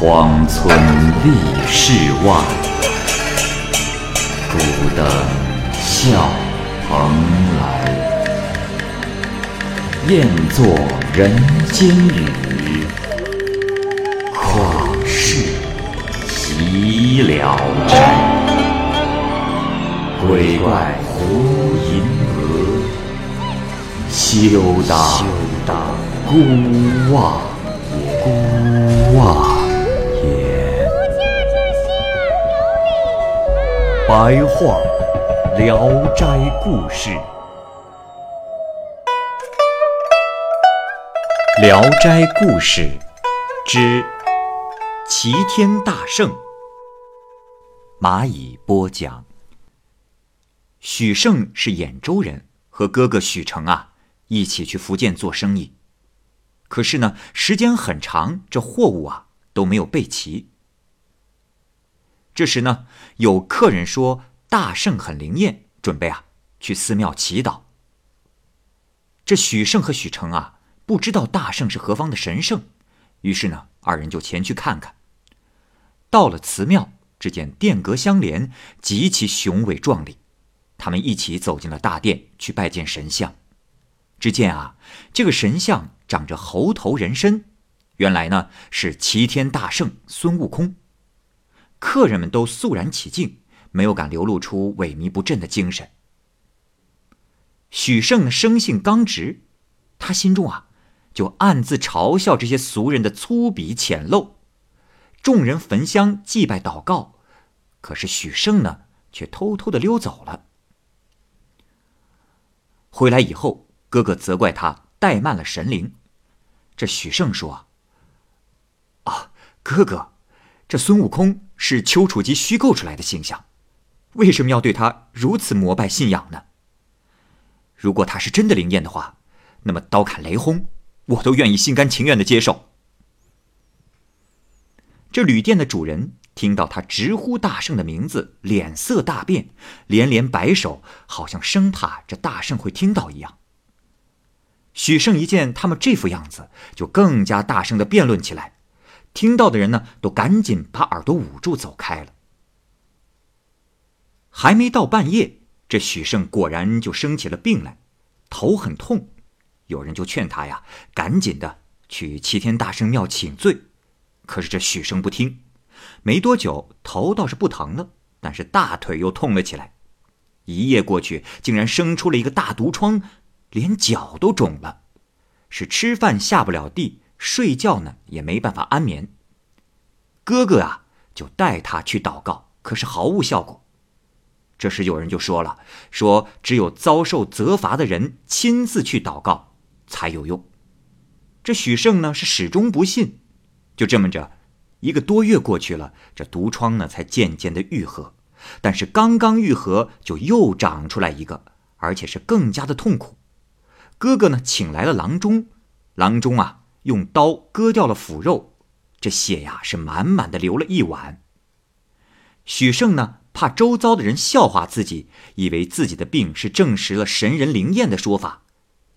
荒村立世外，孤灯笑蓬莱。雁作人间雨，旷世岂了斋。鬼怪胡银娥，休当孤望。孤望白话《聊斋故事》，《聊斋故事》之齐天大圣。蚂蚁播讲。许盛是兖州人，和哥哥许成啊一起去福建做生意。可是呢，时间很长，这货物啊都没有备齐。这时呢，有客人说大圣很灵验，准备啊去寺庙祈祷。这许胜和许成啊不知道大圣是何方的神圣，于是呢，二人就前去看看。到了祠庙，只见殿阁相连，极其雄伟壮丽。他们一起走进了大殿，去拜见神像。只见啊，这个神像长着猴头人身，原来呢是齐天大圣孙悟空。客人们都肃然起敬，没有敢流露出萎靡不振的精神。许胜生性刚直，他心中啊就暗自嘲笑这些俗人的粗鄙浅陋。众人焚香祭拜祷告，可是许胜呢却偷偷的溜走了。回来以后，哥哥责怪他怠慢了神灵。这许胜说：“啊，哥哥，这孙悟空是丘处机虚构出来的形象，为什么要对他如此膜拜信仰呢？如果他是真的灵验的话，那么刀砍雷轰，我都愿意心甘情愿的接受。”这旅店的主人。听到他直呼大圣的名字，脸色大变，连连摆手，好像生怕这大圣会听到一样。许胜一见他们这副样子，就更加大声的辩论起来。听到的人呢，都赶紧把耳朵捂住，走开了。还没到半夜，这许胜果然就生起了病来，头很痛。有人就劝他呀，赶紧的去齐天大圣庙请罪。可是这许胜不听。没多久，头倒是不疼了，但是大腿又痛了起来。一夜过去，竟然生出了一个大毒疮，连脚都肿了，是吃饭下不了地，睡觉呢也没办法安眠。哥哥啊，就带他去祷告，可是毫无效果。这时有人就说了：“说只有遭受责罚的人亲自去祷告才有用。”这许胜呢是始终不信，就这么着。一个多月过去了，这毒疮呢才渐渐的愈合，但是刚刚愈合就又长出来一个，而且是更加的痛苦。哥哥呢请来了郎中，郎中啊用刀割掉了腐肉，这血呀是满满的流了一碗。许胜呢怕周遭的人笑话自己，以为自己的病是证实了神人灵验的说法，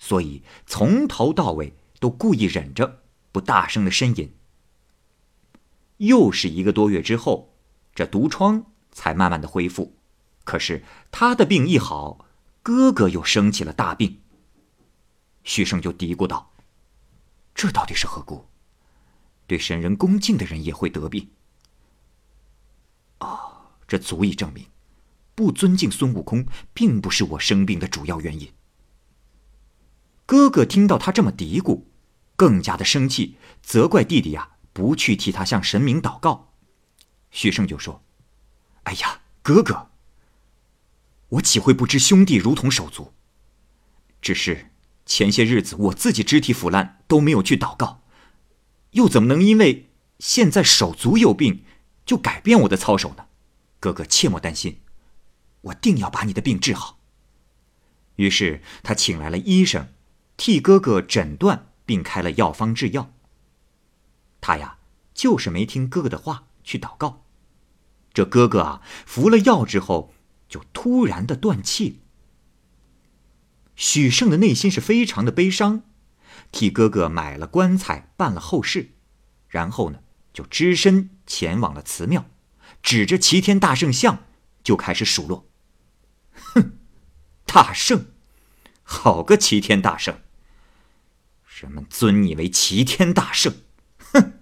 所以从头到尾都故意忍着，不大声的呻吟。又是一个多月之后，这毒疮才慢慢的恢复。可是他的病一好，哥哥又生起了大病。许胜就嘀咕道：“这到底是何故？对神人恭敬的人也会得病？哦，这足以证明，不尊敬孙悟空并不是我生病的主要原因。”哥哥听到他这么嘀咕，更加的生气，责怪弟弟呀。不去替他向神明祷告，许胜就说：“哎呀，哥哥，我岂会不知兄弟如同手足？只是前些日子我自己肢体腐烂，都没有去祷告，又怎么能因为现在手足有病，就改变我的操守呢？哥哥切莫担心，我定要把你的病治好。”于是他请来了医生，替哥哥诊断，并开了药方制药。他呀，就是没听哥哥的话去祷告。这哥哥啊，服了药之后，就突然的断气。许胜的内心是非常的悲伤，替哥哥买了棺材，办了后事，然后呢，就只身前往了祠庙，指着齐天大圣像就开始数落：“哼，大圣，好个齐天大圣！人们尊你为齐天大圣，哼！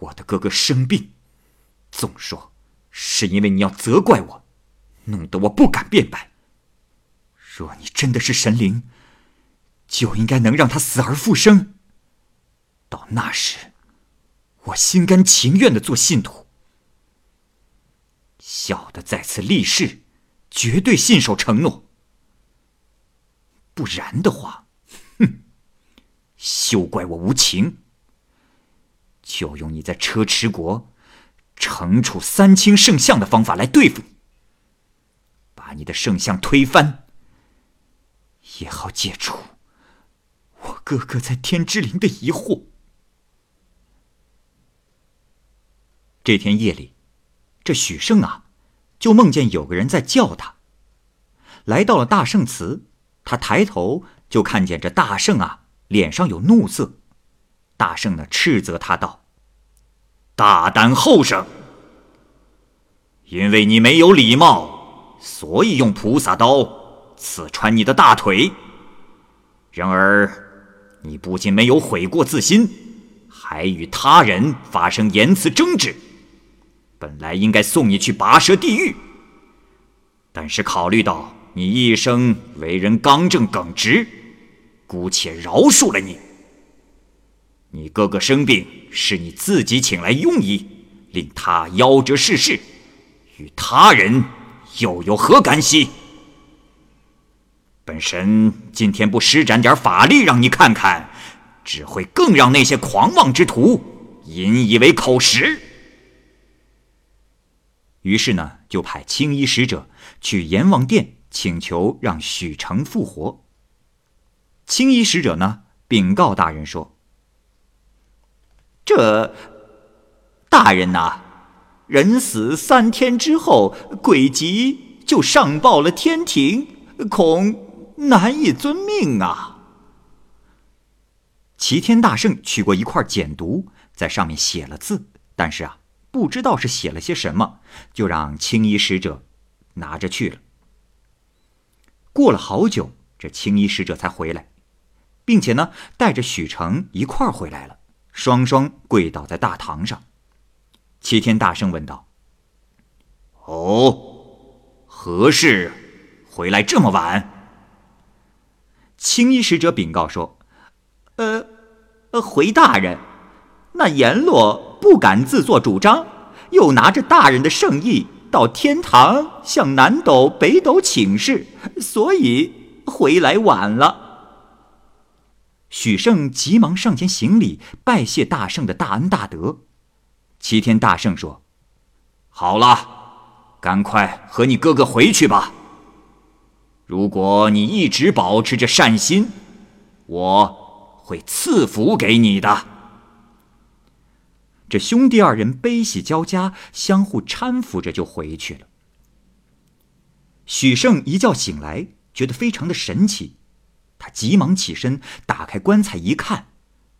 我的哥哥生病，总说是因为你要责怪我，弄得我不敢辩白。若你真的是神灵，就应该能让他死而复生。到那时，我心甘情愿的做信徒。小的在此立誓，绝对信守承诺。不然的话，哼，休怪我无情。就用你在车迟国惩处三清圣像的方法来对付你，把你的圣像推翻。也好解除我哥哥在天之灵的疑惑。这天夜里，这许胜啊，就梦见有个人在叫他。来到了大圣祠，他抬头就看见这大圣啊，脸上有怒色。大圣呢，斥责他道：“大胆后生！因为你没有礼貌，所以用菩萨刀。”刺穿你的大腿。然而，你不仅没有悔过自新，还与他人发生言辞争执。本来应该送你去拔舌地狱，但是考虑到你一生为人刚正耿直，姑且饶恕了你。你哥哥生病，是你自己请来庸医，令他夭折逝世，与他人又有何干系？本神今天不施展点法力让你看看，只会更让那些狂妄之徒引以为口实。于是呢，就派青衣使者去阎王殿请求让许成复活。青衣使者呢，禀告大人说：“这大人呐，人死三天之后，鬼籍就上报了天庭，恐……”难以遵命啊！齐天大圣取过一块简牍，在上面写了字，但是啊，不知道是写了些什么，就让青衣使者拿着去了。过了好久，这青衣使者才回来，并且呢，带着许成一块回来了，双双跪倒在大堂上。齐天大圣问道：“哦，何事回来这么晚？”青衣使者禀告说：“呃，呃回大人，那阎罗不敢自作主张，又拿着大人的圣意到天堂向南斗、北斗请示，所以回来晚了。”许胜急忙上前行礼，拜谢大圣的大恩大德。齐天大圣说：“好了，赶快和你哥哥回去吧。”如果你一直保持着善心，我会赐福给你的。这兄弟二人悲喜交加，相互搀扶着就回去了。许胜一觉醒来，觉得非常的神奇，他急忙起身，打开棺材一看，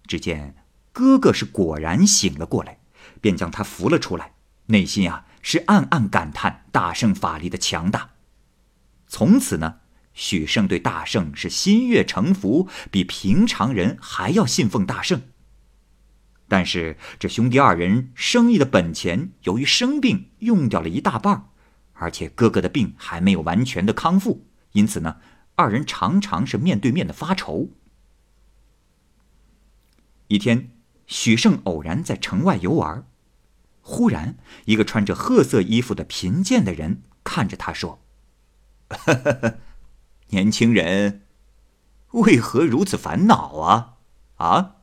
只见哥哥是果然醒了过来，便将他扶了出来，内心啊是暗暗感叹大圣法力的强大。从此呢，许胜对大圣是心悦诚服，比平常人还要信奉大圣。但是这兄弟二人生意的本钱，由于生病用掉了一大半，而且哥哥的病还没有完全的康复，因此呢，二人常常是面对面的发愁。一天，许胜偶然在城外游玩，忽然一个穿着褐色衣服的贫贱的人看着他说。年轻人，为何如此烦恼啊？啊！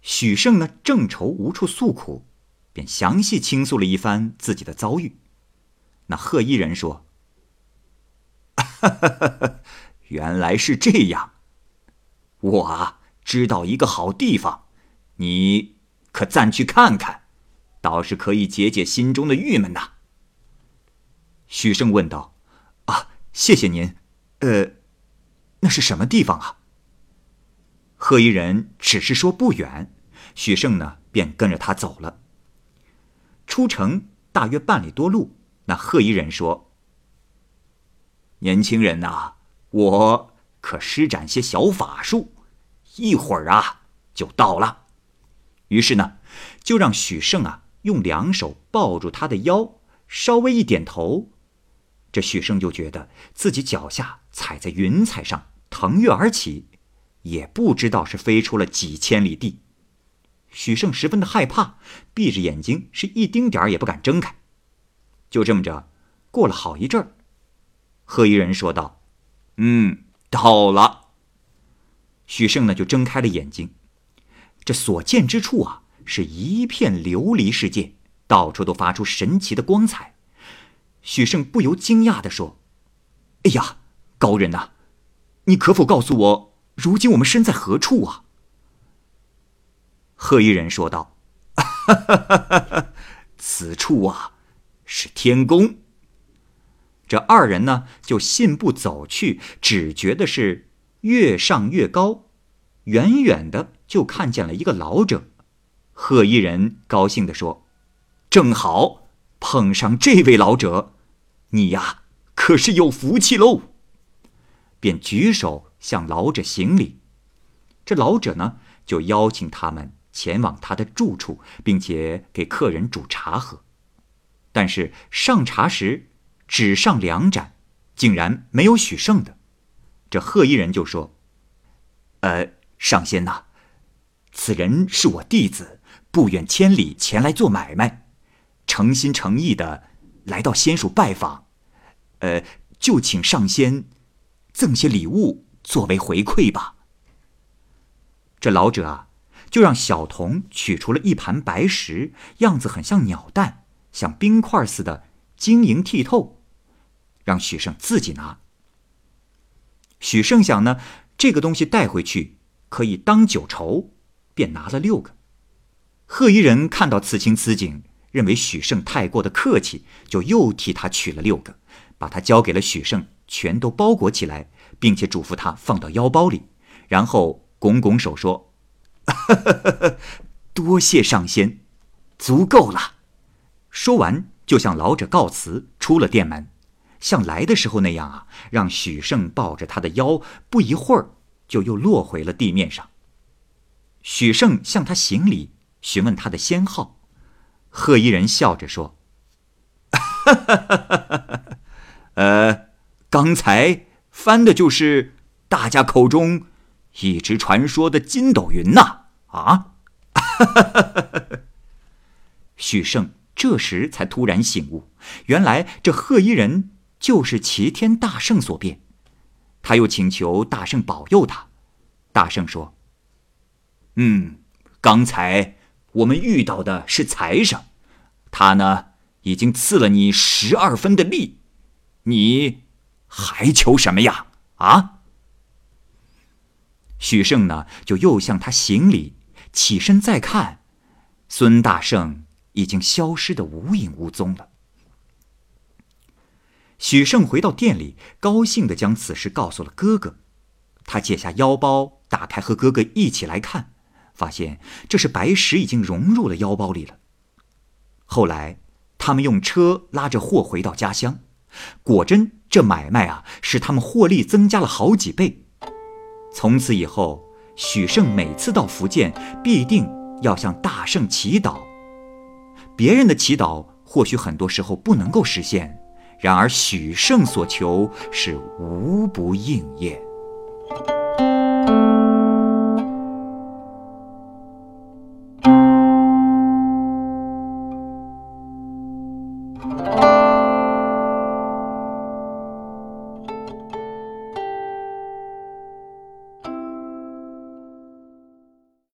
许胜呢，正愁无处诉苦，便详细倾诉了一番自己的遭遇。那贺衣人说：“ 原来是这样，我啊知道一个好地方，你可暂去看看，倒是可以解解心中的郁闷呐。”许胜问道。谢谢您，呃，那是什么地方啊？贺一人只是说不远，许胜呢便跟着他走了。出城大约半里多路，那贺一人说：“年轻人呐，我可施展些小法术，一会儿啊就到了。”于是呢，就让许胜啊用两手抱住他的腰，稍微一点头，这许胜就觉得自己脚下踩在云彩上，腾跃而起，也不知道是飞出了几千里地。许胜十分的害怕，闭着眼睛，是一丁点儿也不敢睁开。就这么着，过了好一阵儿，贺一人说道：“嗯，到了。”许胜呢就睁开了眼睛。这所见之处啊，是一片琉璃世界，到处都发出神奇的光彩。许胜不由惊讶地说：“哎呀，高人呐，你可否告诉我，如今我们身在何处啊？”贺一人说道：“此处啊，是天宫。”这二人呢，就信步走去，只觉得是越上越高，远远的。就看见了一个老者，贺一人高兴地说：“正好碰上这位老者，你呀可是有福气喽。”便举手向老者行礼。这老者呢，就邀请他们前往他的住处，并且给客人煮茶喝。但是上茶时只上两盏，竟然没有许胜的。这贺一人就说：“呃，上仙呐。”此人是我弟子，不远千里前来做买卖，诚心诚意的来到仙署拜访，呃，就请上仙赠些礼物作为回馈吧。这老者啊，就让小童取出了一盘白石，样子很像鸟蛋，像冰块似的晶莹剔透，让许胜自己拿。许胜想呢，这个东西带回去可以当酒筹。便拿了六个。贺一人看到此情此景，认为许胜太过的客气，就又替他取了六个，把他交给了许胜，全都包裹起来，并且嘱咐他放到腰包里，然后拱拱手说：“多谢上仙，足够了。”说完，就向老者告辞，出了店门，像来的时候那样啊，让许胜抱着他的腰，不一会儿就又落回了地面上。许胜向他行礼，询问他的仙号。贺一人笑着说：“ 呃，刚才翻的就是大家口中一直传说的筋斗云呐！”啊！许胜这时才突然醒悟，原来这贺一人就是齐天大圣所变。他又请求大圣保佑他。大圣说。嗯，刚才我们遇到的是财神，他呢已经赐了你十二分的力，你还求什么呀？啊！许胜呢就又向他行礼，起身再看，孙大圣已经消失的无影无踪了。许胜回到店里，高兴的将此事告诉了哥哥，他解下腰包，打开和哥哥一起来看。发现这是白石已经融入了腰包里了。后来，他们用车拉着货回到家乡，果真这买卖啊，使他们获利增加了好几倍。从此以后，许胜每次到福建，必定要向大圣祈祷。别人的祈祷或许很多时候不能够实现，然而许胜所求是无不应验。